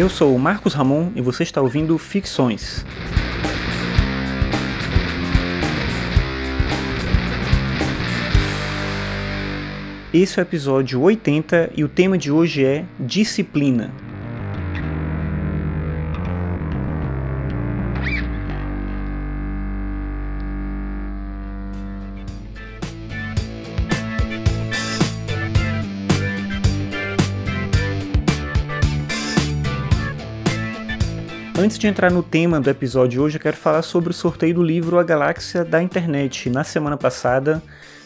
Eu sou o Marcos Ramon e você está ouvindo Ficções. Esse é o episódio 80 e o tema de hoje é disciplina. Antes de entrar no tema do episódio de hoje, eu quero falar sobre o sorteio do livro A Galáxia da Internet. Na semana passada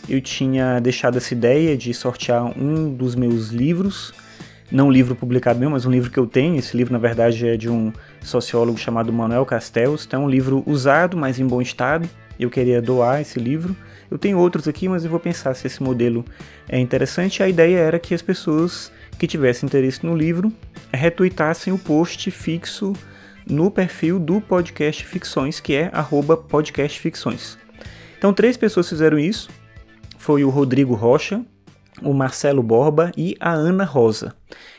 eu tinha deixado essa ideia de sortear um dos meus livros, não um livro publicado meu, mas um livro que eu tenho. Esse livro, na verdade, é de um sociólogo chamado Manuel Castells. Então é um livro usado, mas em bom estado. Eu queria doar esse livro. Eu tenho outros aqui, mas eu vou pensar se esse modelo é interessante. A ideia era que as pessoas que tivessem interesse no livro retuitassem o post fixo no perfil do Podcast Ficções, que é podcastficções. Então, três pessoas fizeram isso. Foi o Rodrigo Rocha, o Marcelo Borba e a Ana Rosa.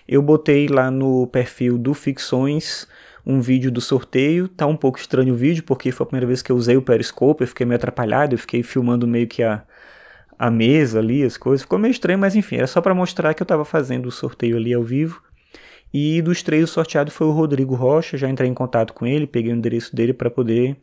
Eu botei lá no perfil do Ficções um vídeo do sorteio. Tá um pouco estranho o vídeo, porque foi a primeira vez que eu usei o Periscope, eu fiquei meio atrapalhado, eu fiquei filmando meio que a, a mesa ali, as coisas. Ficou meio estranho, mas enfim, era só para mostrar que eu estava fazendo o sorteio ali ao vivo. E dos três, o sorteado foi o Rodrigo Rocha. Já entrei em contato com ele, peguei o endereço dele para poder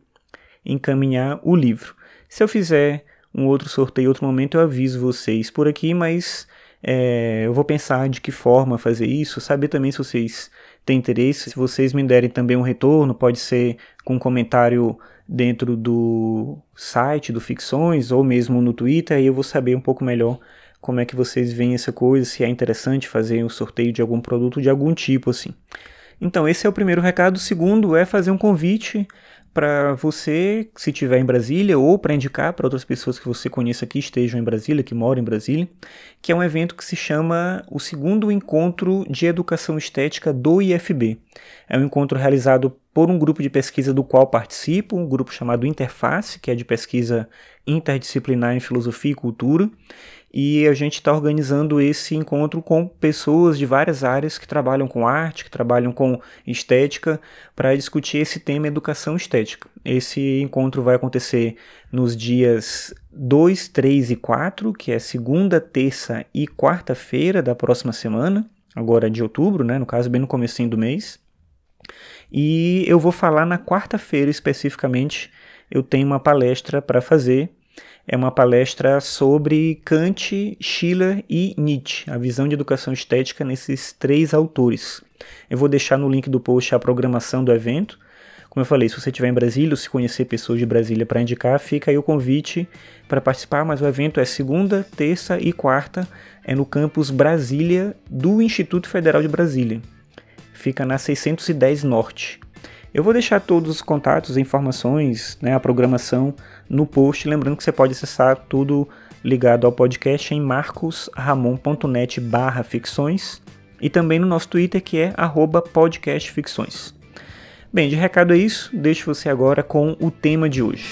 encaminhar o livro. Se eu fizer um outro sorteio outro momento, eu aviso vocês por aqui, mas é, eu vou pensar de que forma fazer isso, saber também se vocês têm interesse, se vocês me derem também um retorno, pode ser com um comentário dentro do site do Ficções ou mesmo no Twitter, aí eu vou saber um pouco melhor como é que vocês veem essa coisa, se é interessante fazer um sorteio de algum produto de algum tipo assim. Então, esse é o primeiro recado. O segundo é fazer um convite para você, se estiver em Brasília, ou para indicar para outras pessoas que você conheça que estejam em Brasília, que moram em Brasília, que é um evento que se chama o segundo encontro de educação estética do IFB. É um encontro realizado por um grupo de pesquisa do qual participo, um grupo chamado Interface, que é de pesquisa interdisciplinar em filosofia e cultura, e a gente está organizando esse encontro com pessoas de várias áreas que trabalham com arte, que trabalham com estética, para discutir esse tema educação estética. Esse encontro vai acontecer nos dias 2, 3 e 4, que é segunda, terça e quarta-feira da próxima semana, agora de outubro, né, no caso bem no comecinho do mês. E eu vou falar na quarta-feira especificamente, eu tenho uma palestra para fazer é uma palestra sobre Kant, Schiller e Nietzsche, a visão de educação estética nesses três autores. Eu vou deixar no link do post a programação do evento. Como eu falei, se você estiver em Brasília ou se conhecer pessoas de Brasília para indicar, fica aí o convite para participar, mas o evento é segunda, terça e quarta, é no campus Brasília do Instituto Federal de Brasília. Fica na 610 Norte. Eu vou deixar todos os contatos, informações, né, a programação no post. Lembrando que você pode acessar tudo ligado ao podcast em marcosramon.net barra ficções e também no nosso Twitter que é podcastficções. Bem, de recado é isso, deixo você agora com o tema de hoje.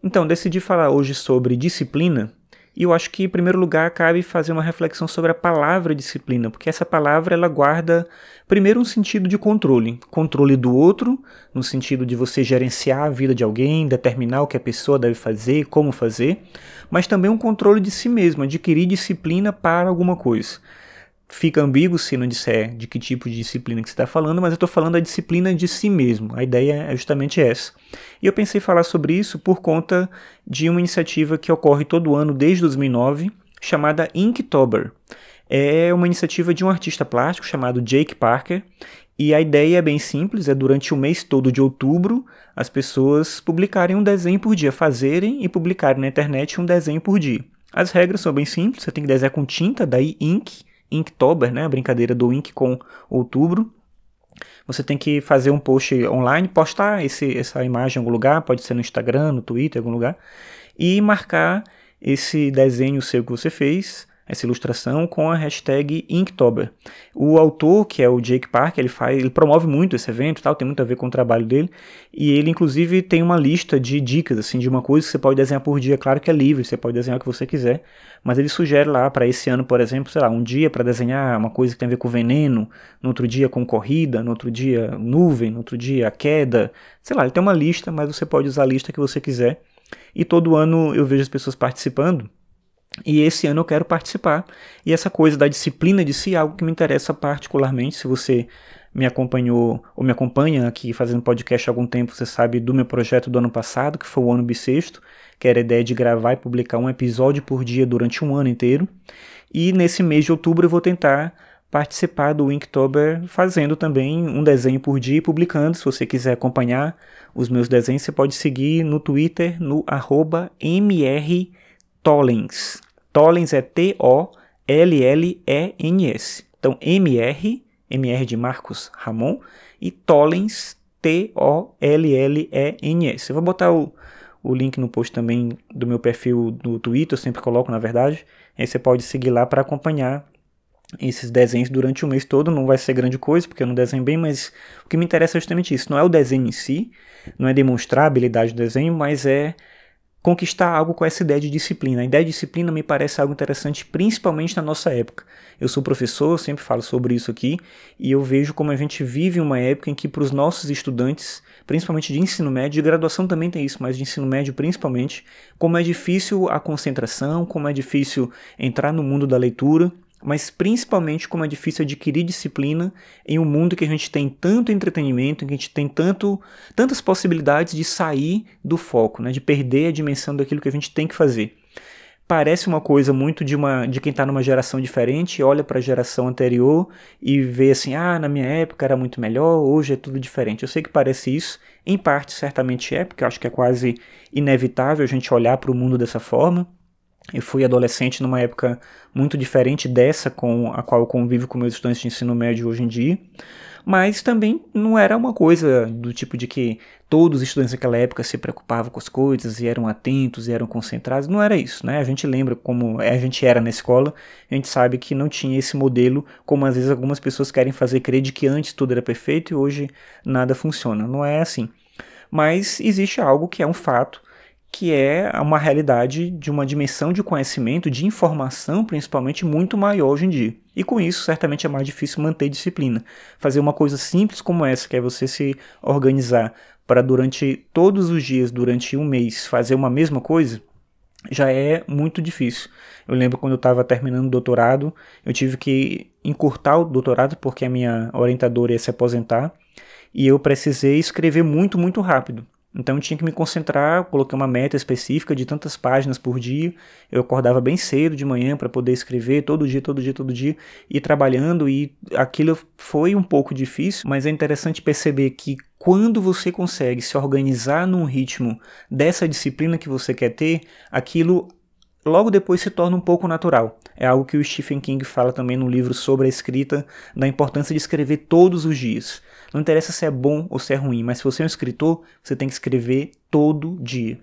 Então, decidi falar hoje sobre disciplina e eu acho que, em primeiro lugar, cabe fazer uma reflexão sobre a palavra disciplina, porque essa palavra ela guarda, primeiro, um sentido de controle. Controle do outro, no sentido de você gerenciar a vida de alguém, determinar o que a pessoa deve fazer, como fazer, mas também um controle de si mesmo, adquirir disciplina para alguma coisa fica ambíguo se não disser de que tipo de disciplina que você está falando, mas eu estou falando da disciplina de si mesmo. A ideia é justamente essa. E eu pensei falar sobre isso por conta de uma iniciativa que ocorre todo ano desde 2009, chamada Inktober. É uma iniciativa de um artista plástico chamado Jake Parker, e a ideia é bem simples, é durante o mês todo de outubro as pessoas publicarem um desenho por dia, fazerem e publicarem na internet um desenho por dia. As regras são bem simples, você tem que desenhar com tinta, daí ink, Inktober, né, a brincadeira do Ink com outubro. Você tem que fazer um post online, postar esse, essa imagem em algum lugar, pode ser no Instagram, no Twitter, em algum lugar, e marcar esse desenho seu que você fez essa ilustração com a hashtag Inktober. O autor, que é o Jake Parker, ele faz, ele promove muito esse evento, tal, tem muito a ver com o trabalho dele, e ele inclusive tem uma lista de dicas assim de uma coisa que você pode desenhar por dia, claro que é livre, você pode desenhar o que você quiser, mas ele sugere lá para esse ano, por exemplo, sei lá, um dia para desenhar uma coisa que tem a ver com veneno, no outro dia com corrida, no outro dia nuvem, no outro dia queda, sei lá, ele tem uma lista, mas você pode usar a lista que você quiser. E todo ano eu vejo as pessoas participando. E esse ano eu quero participar. E essa coisa da disciplina de si é algo que me interessa particularmente. Se você me acompanhou ou me acompanha aqui fazendo podcast há algum tempo, você sabe do meu projeto do ano passado, que foi o ano bissexto, que era a ideia de gravar e publicar um episódio por dia durante um ano inteiro. E nesse mês de outubro eu vou tentar participar do Inktober fazendo também um desenho por dia e publicando. Se você quiser acompanhar os meus desenhos, você pode seguir no Twitter no arroba. Tollens é T-O-L-L-E-N-S. Então, MR, MR de Marcos Ramon, e Tollens, T-O-L-L-E-N-S. Eu vou botar o, o link no post também do meu perfil do Twitter, eu sempre coloco, na verdade. Aí você pode seguir lá para acompanhar esses desenhos durante o mês todo. Não vai ser grande coisa, porque eu não desenho bem, mas o que me interessa é justamente isso. Não é o desenho em si, não é demonstrar a habilidade do desenho, mas é conquistar algo com essa ideia de disciplina. A ideia de disciplina me parece algo interessante, principalmente na nossa época. Eu sou professor, eu sempre falo sobre isso aqui, e eu vejo como a gente vive uma época em que para os nossos estudantes, principalmente de ensino médio, de graduação também tem isso, mas de ensino médio principalmente, como é difícil a concentração, como é difícil entrar no mundo da leitura, mas principalmente como é difícil adquirir disciplina em um mundo que a gente tem tanto entretenimento, em que a gente tem tanto, tantas possibilidades de sair do foco, né, de perder a dimensão daquilo que a gente tem que fazer. Parece uma coisa muito de, uma, de quem está numa geração diferente, olha para a geração anterior e vê assim: ah, na minha época era muito melhor, hoje é tudo diferente. Eu sei que parece isso, em parte certamente é, porque acho que é quase inevitável a gente olhar para o mundo dessa forma. Eu fui adolescente numa época muito diferente dessa com a qual eu convivo com meus estudantes de ensino médio hoje em dia, mas também não era uma coisa do tipo de que todos os estudantes daquela época se preocupavam com as coisas e eram atentos e eram concentrados. Não era isso, né? A gente lembra como a gente era na escola, a gente sabe que não tinha esse modelo, como às vezes algumas pessoas querem fazer crer de que antes tudo era perfeito e hoje nada funciona. Não é assim. Mas existe algo que é um fato que é uma realidade de uma dimensão de conhecimento, de informação principalmente, muito maior hoje em dia. E com isso, certamente é mais difícil manter disciplina. Fazer uma coisa simples como essa, que é você se organizar para durante todos os dias, durante um mês, fazer uma mesma coisa, já é muito difícil. Eu lembro quando eu estava terminando o doutorado, eu tive que encurtar o doutorado porque a minha orientadora ia se aposentar e eu precisei escrever muito, muito rápido. Então eu tinha que me concentrar, coloquei uma meta específica de tantas páginas por dia. Eu acordava bem cedo de manhã para poder escrever todo dia, todo dia, todo dia, e trabalhando e aquilo foi um pouco difícil, mas é interessante perceber que quando você consegue se organizar num ritmo dessa disciplina que você quer ter, aquilo logo depois se torna um pouco natural. É algo que o Stephen King fala também no livro sobre a escrita, da importância de escrever todos os dias. Não interessa se é bom ou se é ruim, mas se você é um escritor, você tem que escrever todo dia.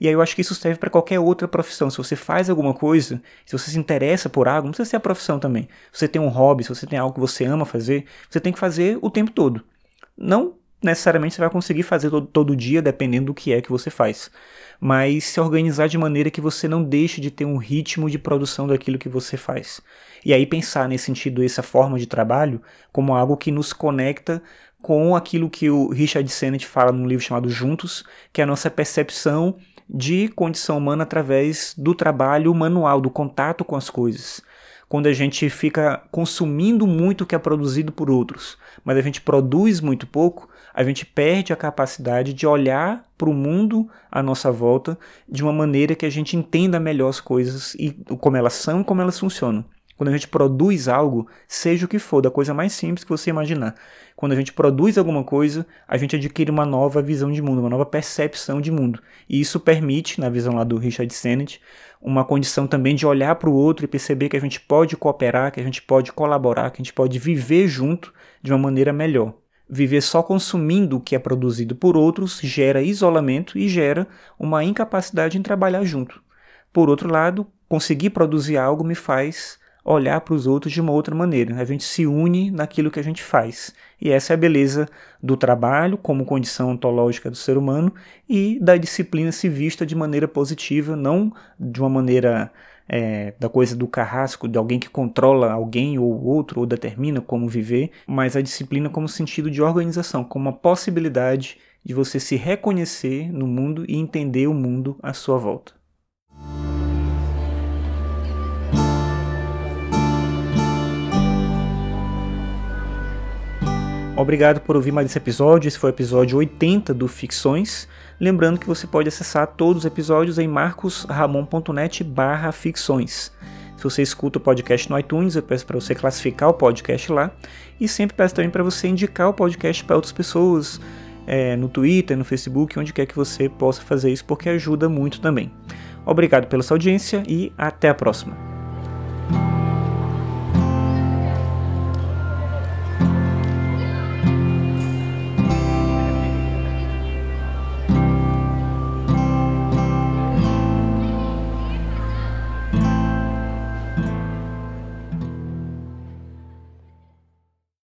E aí eu acho que isso serve para qualquer outra profissão. Se você faz alguma coisa, se você se interessa por algo, não precisa ser a profissão também. Se você tem um hobby, se você tem algo que você ama fazer, você tem que fazer o tempo todo. Não necessariamente você vai conseguir fazer todo, todo dia, dependendo do que é que você faz. Mas se organizar de maneira que você não deixe de ter um ritmo de produção daquilo que você faz. E aí pensar nesse sentido, essa forma de trabalho, como algo que nos conecta com aquilo que o Richard Sennett fala num livro chamado Juntos, que é a nossa percepção de condição humana através do trabalho manual, do contato com as coisas. Quando a gente fica consumindo muito o que é produzido por outros, mas a gente produz muito pouco, a gente perde a capacidade de olhar para o mundo à nossa volta de uma maneira que a gente entenda melhor as coisas e como elas são e como elas funcionam. Quando a gente produz algo, seja o que for, da coisa mais simples que você imaginar. Quando a gente produz alguma coisa, a gente adquire uma nova visão de mundo, uma nova percepção de mundo. E isso permite, na visão lá do Richard Sennett, uma condição também de olhar para o outro e perceber que a gente pode cooperar, que a gente pode colaborar, que a gente pode viver junto de uma maneira melhor. Viver só consumindo o que é produzido por outros gera isolamento e gera uma incapacidade em trabalhar junto. Por outro lado, conseguir produzir algo me faz olhar para os outros de uma outra maneira. A gente se une naquilo que a gente faz. E essa é a beleza do trabalho como condição ontológica do ser humano e da disciplina se vista de maneira positiva, não de uma maneira é, da coisa do carrasco, de alguém que controla alguém ou outro ou determina como viver, mas a disciplina como sentido de organização, como uma possibilidade de você se reconhecer no mundo e entender o mundo à sua volta. Obrigado por ouvir mais esse episódio. Esse foi o episódio 80 do Ficções. Lembrando que você pode acessar todos os episódios em marcosramon.net barra ficções. Se você escuta o podcast no iTunes, eu peço para você classificar o podcast lá. E sempre peço também para você indicar o podcast para outras pessoas, é, no Twitter, no Facebook, onde quer que você possa fazer isso, porque ajuda muito também. Obrigado pela sua audiência e até a próxima.